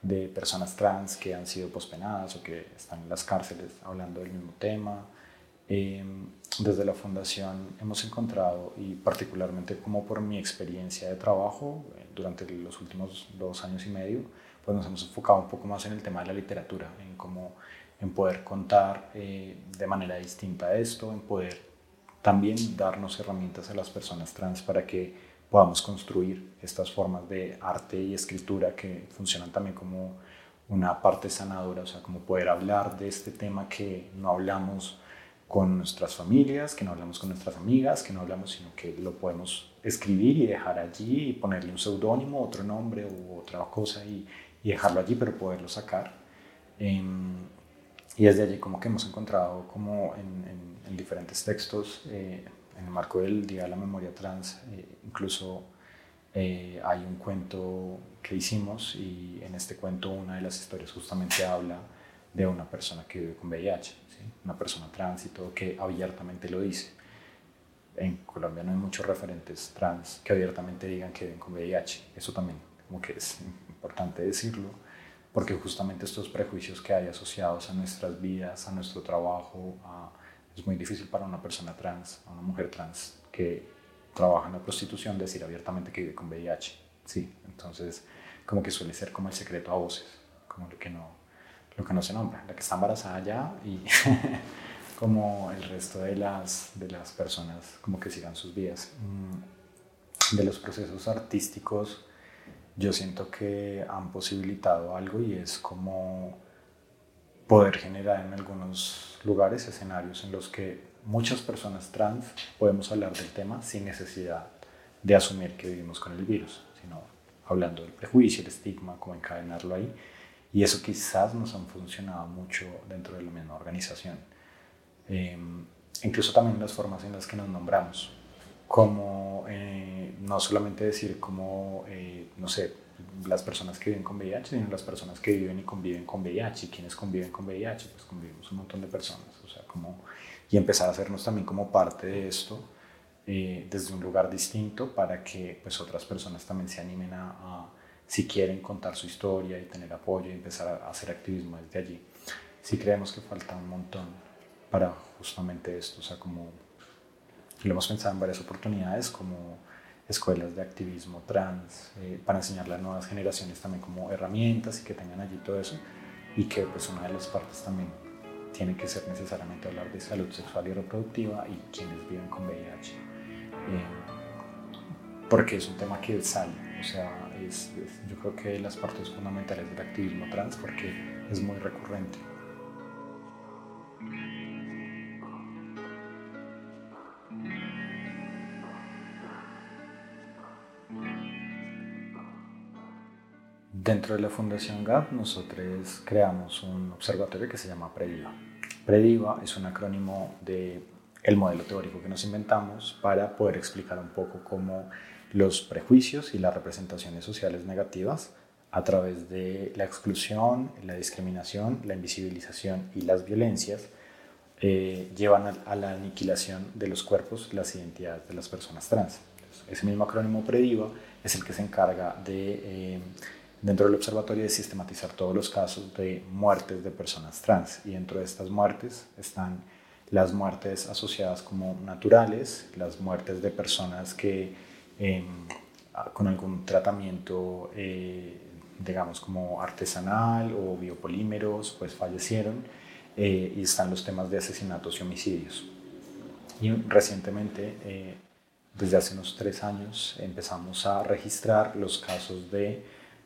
de personas trans que han sido pospenadas o que están en las cárceles hablando del mismo tema. Eh, desde la fundación hemos encontrado, y particularmente como por mi experiencia de trabajo eh, durante los últimos dos años y medio, pues nos hemos enfocado un poco más en el tema de la literatura, en cómo en poder contar eh, de manera distinta esto, en poder también darnos herramientas a las personas trans para que podamos construir estas formas de arte y escritura que funcionan también como una parte sanadora, o sea, como poder hablar de este tema que no hablamos con nuestras familias, que no hablamos con nuestras amigas, que no hablamos, sino que lo podemos escribir y dejar allí y ponerle un seudónimo, otro nombre u otra cosa y, y, dejarlo allí, pero poderlo sacar. Em, y desde allí como que hemos encontrado como en en diferentes textos, eh, en el marco del Día de la Memoria Trans, eh, incluso eh, hay un cuento que hicimos y en este cuento una de las historias justamente habla de una persona que vive con VIH, una persona trans y todo que abiertamente lo dice. En Colombia no hay muchos referentes trans que abiertamente digan que viven con VIH. Eso también como que es importante decirlo, porque justamente estos prejuicios que hay asociados a nuestras vidas, a nuestro trabajo, a es muy difícil para una persona trans, una mujer trans que trabaja en la prostitución decir abiertamente que vive con VIH. Sí, entonces como que suele ser como el secreto a voces, como lo que no, lo que no se nombra, la que está embarazada ya y <laughs> como el resto de las, de las personas como que sigan sus vidas. Mm, de los procesos artísticos yo siento que han posibilitado algo y es como poder generar en algunos lugares escenarios en los que muchas personas trans podemos hablar del tema sin necesidad de asumir que vivimos con el virus, sino hablando del prejuicio, el estigma, cómo encadenarlo ahí. Y eso quizás nos han funcionado mucho dentro de la misma organización. Eh, incluso también las formas en las que nos nombramos, como eh, no solamente decir como, eh, no sé, las personas que viven con VIH, sino las personas que viven y conviven con VIH. ¿Y quienes conviven con VIH? Pues convivimos un montón de personas. O sea, como, y empezar a hacernos también como parte de esto eh, desde un lugar distinto para que pues otras personas también se animen a, si quieren contar su historia y tener apoyo y empezar a hacer activismo desde allí. Sí creemos que falta un montón para justamente esto, o sea, como lo hemos pensado en varias oportunidades, como escuelas de activismo trans, eh, para enseñarle a nuevas generaciones también como herramientas y que tengan allí todo eso. Y que pues una de las partes también tiene que ser necesariamente hablar de salud sexual y reproductiva y quienes viven con VIH. Eh, porque es un tema que sale, o sea, yo creo que las partes fundamentales del activismo trans porque es muy recurrente. Dentro de la Fundación GAP nosotros creamos un observatorio que se llama Prediva. Prediva es un acrónimo de el modelo teórico que nos inventamos para poder explicar un poco cómo los prejuicios y las representaciones sociales negativas a través de la exclusión, la discriminación, la invisibilización y las violencias eh, llevan a, la aniquilación de los cuerpos, las identidades de las personas trans. ese mismo acrónimo Prediva es el que se encarga de... Eh, dentro del observatorio de sistematizar todos los casos de muertes de personas trans y dentro de estas muertes están las muertes asociadas como naturales, las muertes de personas que em, con algún tratamiento, eh, digamos, como artesanal o biopolímeros, pues fallecieron, eh, y están los temas de asesinatos y homicidios. Y recientemente, eh, desde hace unos tres años, empezamos a registrar los casos de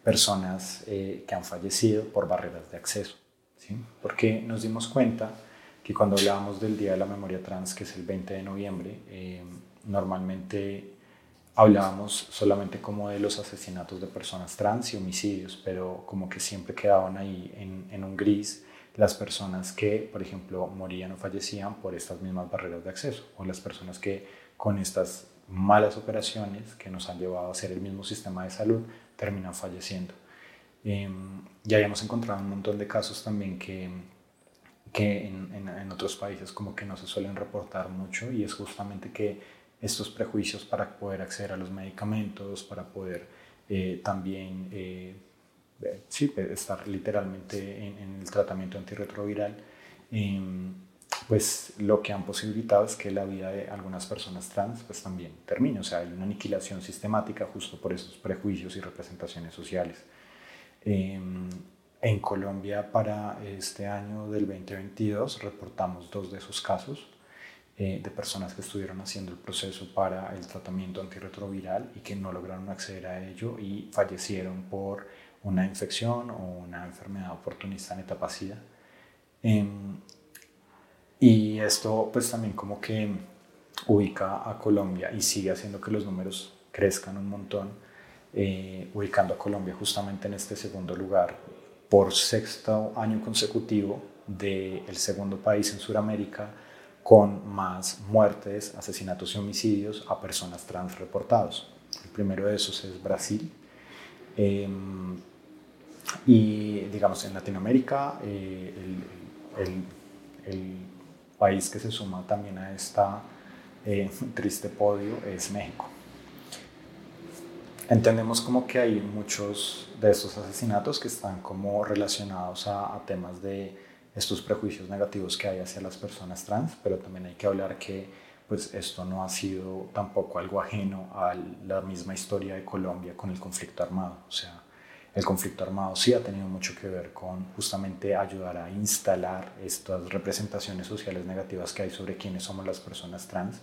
personas eh, que han fallecido por barreras de acceso. ¿sí? Porque nos dimos cuenta que cuando hablábamos del Día de la Memoria Trans, que es el 20 de noviembre, eh, normalmente hablábamos solamente como de los asesinatos de personas trans y homicidios, pero como que siempre quedaban ahí en, en un gris las personas que, por ejemplo, morían o fallecían por estas mismas barreras de acceso, o las personas que con estas malas operaciones que nos han llevado a ser el mismo sistema de salud terminan falleciendo. Eh, ya habíamos encontrado un montón de casos también que, que en, otros países como que no se suelen reportar mucho y es justamente que estos prejuicios para poder acceder a los medicamentos, para poder eh, también eh, sí, estar literalmente en, en, el tratamiento antirretroviral, em, pues lo que han posibilitado es que la vida de algunas personas trans pues también termine. O sea, hay una aniquilación sistemática justo por esos prejuicios y representaciones sociales. Em, en Colombia para este año del 2022 reportamos dos de esos casos eh, de personas que estuvieron haciendo el proceso para el tratamiento antirretroviral y que no lograron acceder a ello y fallecieron por una infección o una enfermedad oportunista en etapa SIDA. Em, y esto pues también como que ubica a Colombia y sigue haciendo que los números crezcan un montón, eh, ubicando a Colombia justamente en este segundo lugar por sexto año consecutivo del el segundo país en Sudamérica con más muertes, asesinatos y homicidios a personas trans reportados. El primero de esos es Brasil. Em, y digamos en Latinoamérica eh, el, el país que se suma también a esta eh, <laughs> triste podio es México. Entendemos como que hay muchos de estos asesinatos que están como relacionados a, temas de estos prejuicios negativos que hay hacia las personas trans, pero también hay que hablar que pues esto no ha sido tampoco algo ajeno a la misma historia de Colombia con el conflicto armado. O sea, el conflicto armado sí ha tenido mucho que ver con justamente ayudar a instalar estas representaciones sociales negativas que hay sobre quiénes somos las personas trans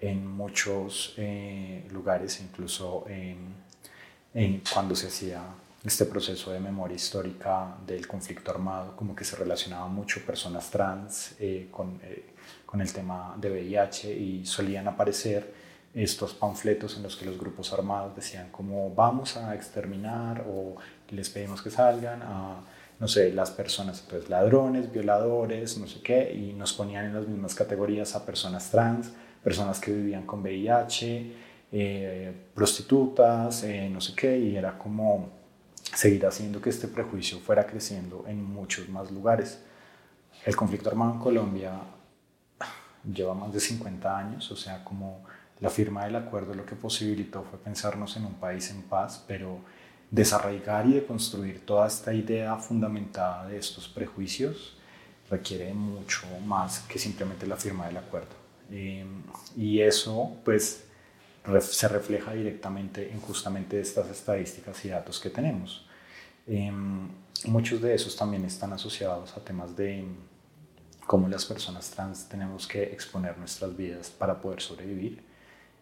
en muchos eh, lugares, incluso en, cuando se hacía este proceso de memoria histórica del conflicto armado, como que se relacionaba mucho personas trans eh, con, eh, con el tema de VIH y solían aparecer estos panfletos en los que los grupos armados decían como vamos a exterminar o les pedimos que salgan a, no sé, las personas, pues ladrones, violadores, no sé qué, y nos ponían en las mismas categorías a personas trans, personas que vivían con VIH, eh, prostitutas, eh, no sé qué, y era como seguir haciendo que este prejuicio fuera creciendo en muchos más lugares. El conflicto armado en Colombia lleva más de 50 años, o sea, como la firma del acuerdo lo que posibilitó fue pensarnos en un país en paz, pero desarraigar y deconstruir toda esta idea fundamentada de estos prejuicios requiere mucho más que simplemente la firma del acuerdo. Em, y eso, pues, se refleja directamente en justamente estas estadísticas y datos que tenemos. Em, muchos de esos también están asociados a temas de cómo las personas trans tenemos que exponer nuestras vidas para poder sobrevivir,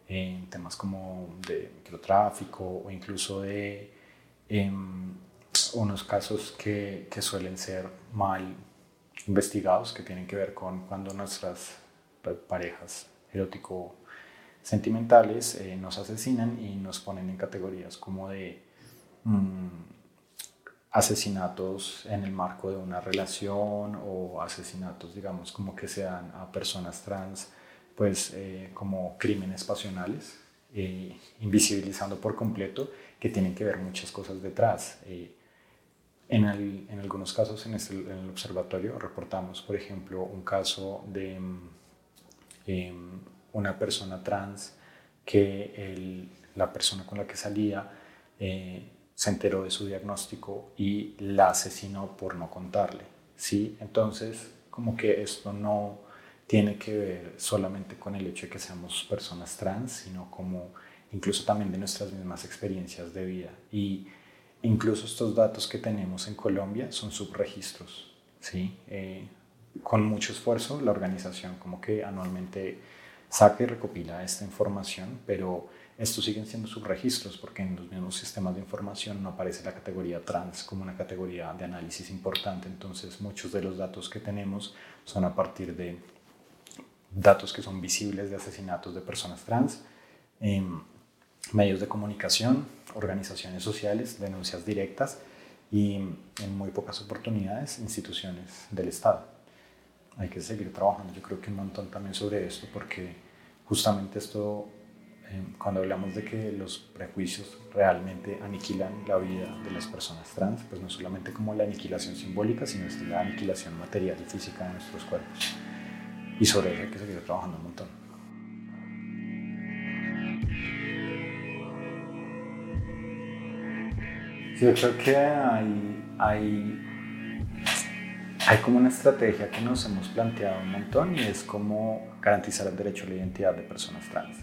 en temas como de microtráfico o incluso de em, unos casos que, suelen ser mal investigados, que tienen que ver con cuando nuestras parejas erótico sentimentales eh, nos asesinan y nos ponen en categorías como de mm, asesinatos en el marco de una relación o asesinatos, digamos, como que sean a personas trans, pues eh, como crímenes pasionales, eh, invisibilizando por completo que tienen que ver muchas cosas detrás. En, en, algunos casos en, este, en, el observatorio reportamos, por ejemplo, un caso de mm, una persona trans que la persona con la que salía eh, se enteró de su diagnóstico y la asesinó por no contarle. ¿sí? Entonces, como que esto no tiene que ver solamente con el hecho de que seamos personas trans, sino como incluso también de nuestras mismas experiencias de vida. Y incluso estos datos que tenemos en Colombia son subregistros. ¿sí? Eh, con mucho esfuerzo, la organización como que anualmente saca y recopila esta información, pero estos siguen siendo subregistros porque en los mismos sistemas de información no aparece la categoría trans como una categoría de análisis importante. Entonces muchos de los datos que tenemos son a partir de datos que son visibles de asesinatos de personas trans, medios de comunicación, organizaciones sociales, denuncias directas y en muy pocas oportunidades instituciones del Estado. Hay que seguir trabajando, yo creo que un montón también sobre esto porque justamente esto, eh, cuando hablamos de que los prejuicios realmente aniquilan la vida de las personas trans, pues no solamente como la aniquilación simbólica, sino la aniquilación material y física de nuestros cuerpos. Y sobre eso hay que seguir trabajando un montón. yo creo que hay, hay hay como una estrategia que nos hemos planteado un montón y es como garantizar el derecho a la identidad de personas trans.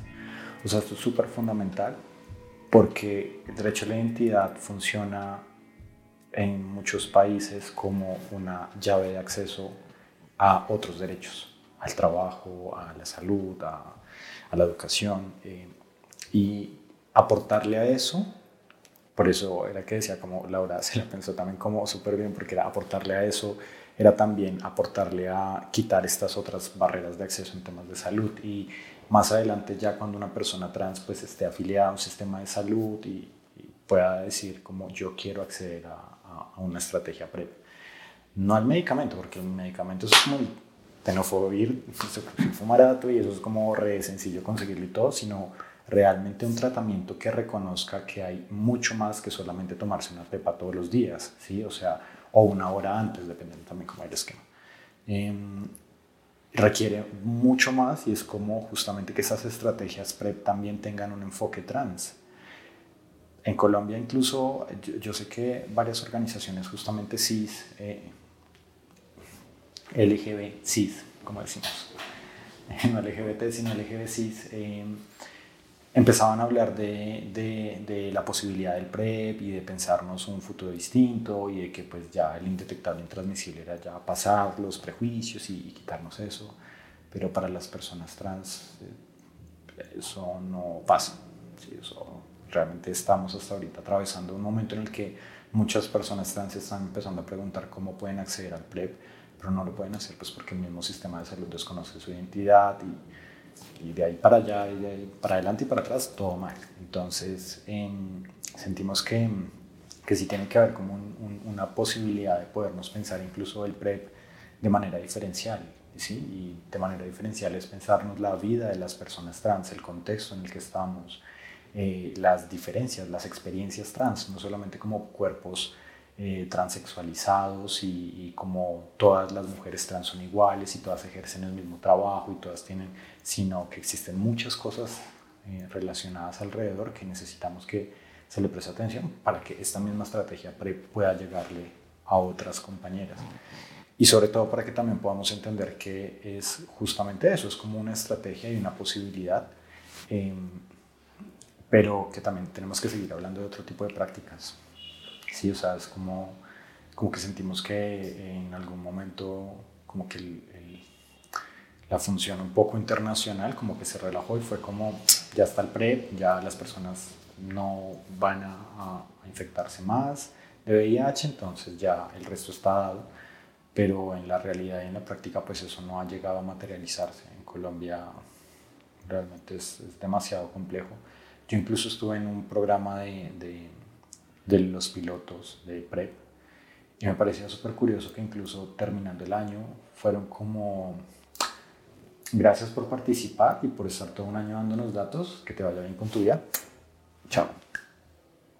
O sea, esto es súper fundamental porque el derecho a la identidad funciona en muchos países como una llave de acceso a otros derechos, al trabajo, a la salud, a, la educación. Eh, y aportarle a eso, por eso era que decía como Laura se la pensó también como súper bien, porque era aportarle a eso era también aportarle a quitar estas otras barreras de acceso en temas de salud y más adelante ya cuando una persona trans pues esté afiliada a un sistema de salud y, pueda decir como yo quiero acceder a, una estrategia PrEP. No al medicamento, porque el medicamento es como tenofovir, es barato y eso es como re sencillo conseguirlo y todo, sino realmente un tratamiento que reconozca que hay mucho más que solamente tomarse una PEPA todos los días, ¿sí? O sea, o una hora antes, dependiendo también cómo el esquema. Em, requiere mucho más y es como justamente que esas estrategias PrEP también tengan un enfoque trans. En Colombia incluso yo, sé que varias organizaciones justamente cis, eh, LGB, cis, como decimos, <laughs> no LGBT sino LGB cis, eh, empezaban a hablar de, la posibilidad del PrEP y de pensarnos un futuro distinto y de que pues ya el indetectable intransmisible era ya pasar los prejuicios y, quitarnos eso, pero para las personas trans eh, eso no pasa. ¿sí? Eso, realmente estamos hasta ahorita atravesando un momento en el que muchas personas trans están empezando a preguntar cómo pueden acceder al PrEP, pero no lo pueden hacer pues porque el mismo sistema de salud desconoce su identidad y y de ahí para allá, y de ahí para adelante y para atrás, todo mal. Entonces, em, sentimos que, que sí tiene que haber como una posibilidad de podernos pensar incluso el PrEP de manera diferencial. ¿sí? Y de manera diferencial es pensarnos la vida de las personas trans, el contexto en el que estamos, eh, las diferencias, las experiencias trans, no solamente como cuerpos eh, transexualizados y, como todas las mujeres trans son iguales y todas ejercen el mismo trabajo y todas tienen, sino que existen muchas cosas eh, relacionadas alrededor que necesitamos que se le preste atención para que esta misma estrategia pueda llegarle a otras compañeras. Y sobre todo para que también podamos entender que es justamente eso, es como una estrategia y una posibilidad em, pero que también tenemos que seguir hablando de otro tipo de prácticas. Sí, o sea, es como, como que sentimos que en algún momento como que la función un poco internacional como que se relajó y fue como ya está el PrEP, ya las personas no van a, a infectarse más de VIH, entonces ya el resto está dado, pero en la realidad y en la práctica pues eso no ha llegado a materializarse. En Colombia realmente es, es demasiado complejo. Yo incluso estuve en un programa de, de, de los pilotos de PrEP y me parecía súper curioso que incluso terminando el año fueron como gracias por participar y por estar todo un año dándonos datos, que te vaya bien con tu vida. Chao.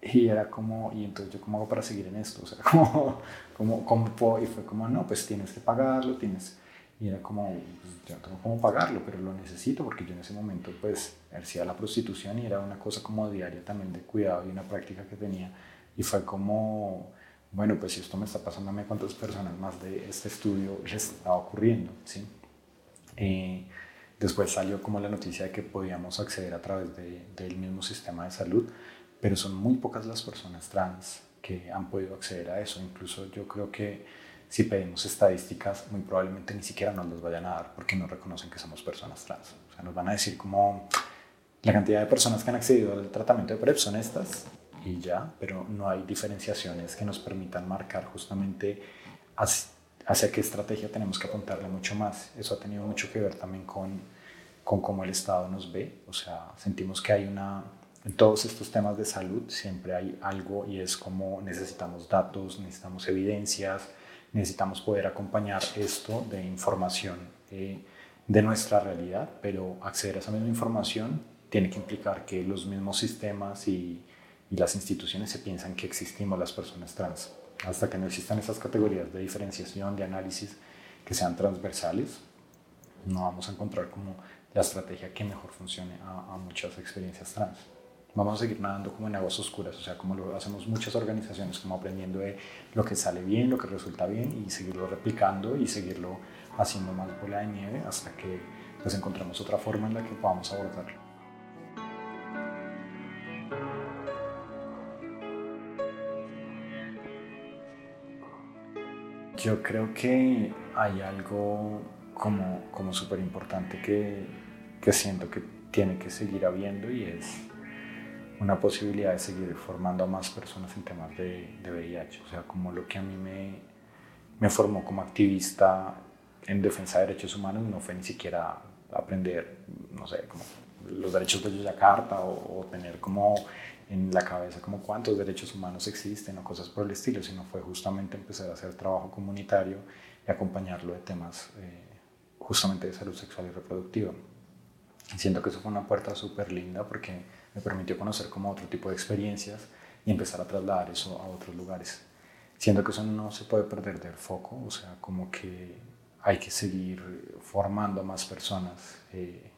Y era como, y entonces yo cómo hago para seguir en esto, o sea, <laughs> como, como, como y fue como, no, pues tienes que pagarlo, tienes, y era como, pues yo no tengo cómo pagarlo, pero lo necesito porque yo en ese momento pues ejercía la prostitución y era una cosa como diaria también de cuidado y una práctica que tenía, y fue como, bueno, pues si esto me está pasando a mí, ¿cuántas personas más de este estudio les está ocurriendo? ¿sí? Eh, después salió como la noticia de que podíamos acceder a través de, del mismo sistema de salud, pero son muy pocas las personas trans que han podido acceder a eso. Incluso yo creo que si pedimos estadísticas, muy probablemente ni siquiera nos las vayan a dar porque no reconocen que somos personas trans. O sea, nos van a decir como la cantidad de personas que han accedido al tratamiento de PrEP son estas y ya, pero no hay diferenciaciones que nos permitan marcar justamente hacia qué estrategia tenemos que apuntarle mucho más. Eso ha tenido mucho que ver también con, con cómo el Estado nos ve. O sea, sentimos que hay una en todos estos temas de salud siempre hay algo y es como necesitamos datos, necesitamos evidencias, necesitamos poder acompañar esto de información eh, de nuestra realidad, pero acceder a esa misma información tiene que implicar que los mismos sistemas y, y las instituciones se piensan que existimos las personas trans. Hasta que no existan esas categorías de diferenciación, de análisis que sean transversales, no vamos a encontrar como la estrategia que mejor funcione a, a muchas experiencias trans vamos a seguir nadando como en aguas oscuras, o sea, como lo hacemos muchas organizaciones, como aprendiendo de lo que sale bien, lo que resulta bien y seguirlo replicando y seguirlo haciendo más bola de nieve hasta que pues encontremos otra forma en la que podamos abordarlo. Yo creo que hay algo como, como súper importante que, que siento que tiene que seguir habiendo y es una posibilidad de seguir formando a más personas en temas de, de VIH. O sea, como lo que a mí me, me formó como activista en defensa de derechos humanos no fue ni siquiera aprender, no sé, como los derechos de Yakarta o, tener como en la cabeza como cuántos derechos humanos existen o cosas por el estilo, sino fue justamente empezar a hacer trabajo comunitario y acompañarlo de temas eh, justamente de salud sexual y reproductiva. Siento que eso fue una puerta súper linda porque me permitió conocer como otro tipo de experiencias y empezar a trasladar eso a otros lugares. Siento que eso no se puede perder del foco, o sea, como que hay que seguir formando a más personas, eh,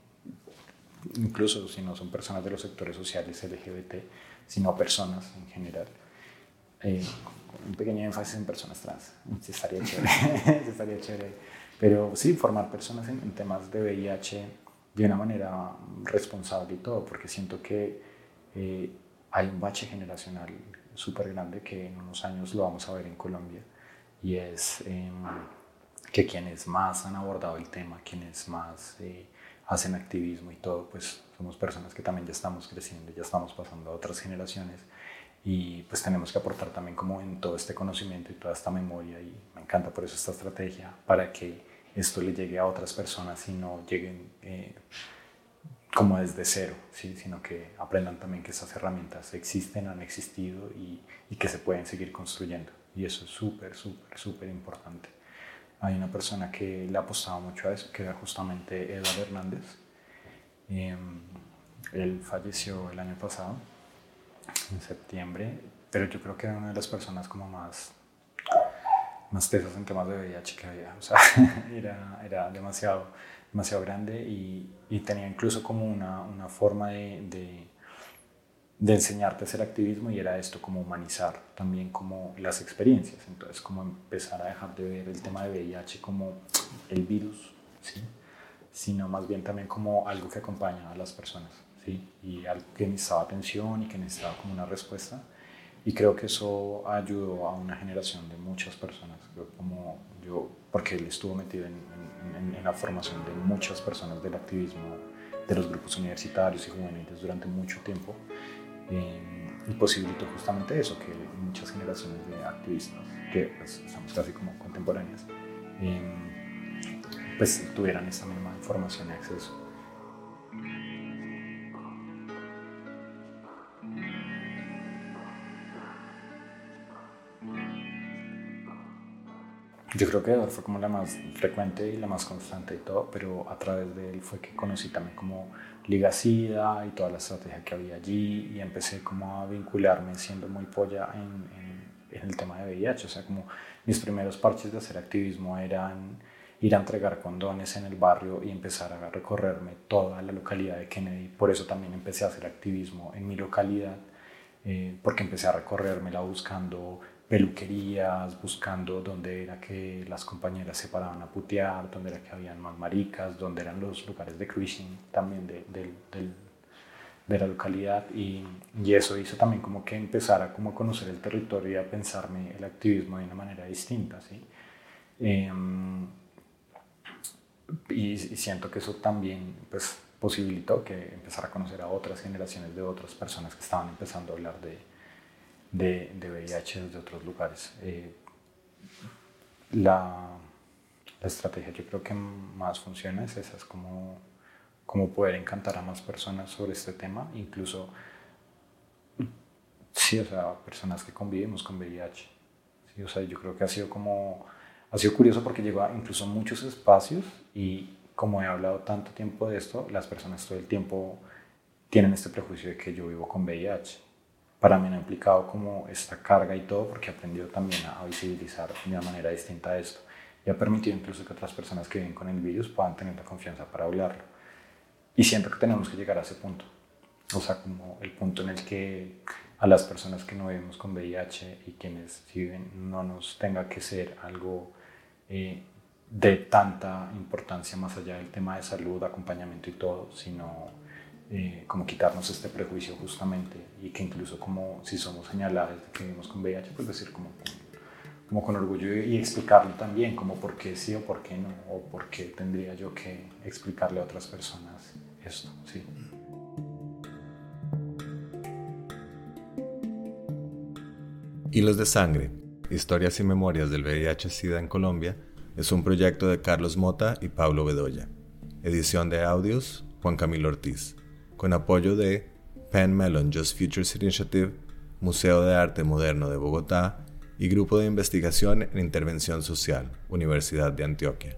incluso si no son personas de los sectores sociales LGBT, sino personas en general. Eh, un pequeño énfasis en personas trans, sí estaría chévere, <laughs> estaría chévere. Pero sí, formar personas en, en temas de VIH de una manera responsable y todo, porque siento que eh, hay un bache generacional súper grande que en unos años lo vamos a ver en Colombia y es em, que quienes más han abordado el tema, quienes más eh, hacen activismo y todo, pues somos personas que también ya estamos creciendo, ya estamos pasando a otras generaciones y pues tenemos que aportar también como en todo este conocimiento y toda esta memoria y me encanta por eso esta estrategia para que esto le llegue a otras personas y no lleguen eh, como desde cero, sino que aprendan también que esas herramientas existen, han existido y, y que se pueden seguir construyendo. Y eso es súper, súper, súper importante. Hay una persona que le ha apostado mucho a eso, que era justamente Eduardo Hernández. Eh, él falleció el año pasado, en septiembre, pero yo creo que era una de las personas como más más tesas en temas de VIH que había. O sea, <laughs> era, era demasiado, demasiado grande y, y tenía incluso como una, una forma de, de, de, enseñarte a hacer activismo y era esto, como humanizar también como las experiencias. Entonces, como empezar a dejar de ver el tema de VIH como el virus, ¿sí? sino más bien también como algo que acompaña a las personas. ¿sí? y algo que necesitaba atención y que necesitaba como una respuesta. Y creo que eso ayudó a una generación de muchas personas, como yo, porque él estuvo metido en, la formación de muchas personas del activismo, de los grupos universitarios y juveniles durante mucho tiempo. Eh, y posibilitó justamente eso, que muchas generaciones de activistas, que pues, estamos casi como contemporáneas, eh, pues tuvieran esa misma información y acceso. Yo creo que fue como la más frecuente y la más constante y todo, pero a través de él fue que conocí también como Liga SIDA y toda la estrategia que había allí y empecé como a vincularme siendo muy polla en, en, el tema de VIH, o sea, como mis primeros parches de hacer activismo eran ir a entregar condones en el barrio y empezar a recorrerme toda la localidad de Kennedy, por eso también empecé a hacer activismo en mi localidad, eh, porque empecé a recorrérmela buscando peluquerías, buscando dónde era que las compañeras se paraban a putear, dónde era que habían más maricas, dónde eran los lugares de cruising también de, de la localidad y, y, eso hizo también como que empezara como a conocer el territorio y a pensarme el activismo de una manera distinta, ¿sí? Em, y, y, siento que eso también pues, posibilitó que empezara a conocer a otras generaciones de otras personas que estaban empezando a hablar de, de, de VIH desde otros lugares. Eh, la, la, estrategia yo creo que más funciona es esa, es como, como poder encantar a más personas sobre este tema, incluso, sí, o sea, personas que convivimos con VIH. Sí, o sea, yo creo que ha sido como, ha sido curioso porque llegó a incluso muchos espacios y como he hablado tanto tiempo de esto, las personas todo el tiempo tienen este prejuicio de que yo vivo con VIH para mí no ha implicado como esta carga y todo, porque he aprendido también a visibilizar de una manera distinta esto. Y ha permitido incluso que otras personas que viven con el virus puedan tener la confianza para hablarlo. Y siento que tenemos que llegar a ese punto. O sea, como el punto en el que a las personas que no vivimos con VIH y quienes viven no nos tenga que ser algo eh, de tanta importancia más allá del tema de salud, acompañamiento y todo, sino eh, como quitarnos este prejuicio justamente y que incluso como si somos señalados de que vivimos con VIH, pues decir como, como con orgullo y explicarlo también, como por qué sí o por qué no, o por qué tendría yo que explicarle a otras personas esto, sí. Hilos de Sangre, Historias y Memorias del VIH-Sida en Colombia, es un proyecto de Carlos Mota y Pablo Bedoya. Edición de audios, Juan Camilo Ortiz con apoyo de Penn Mellon Just Futures Initiative, Museo de Arte Moderno de Bogotá y Grupo de Investigación en Intervención Social, Universidad de Antioquia.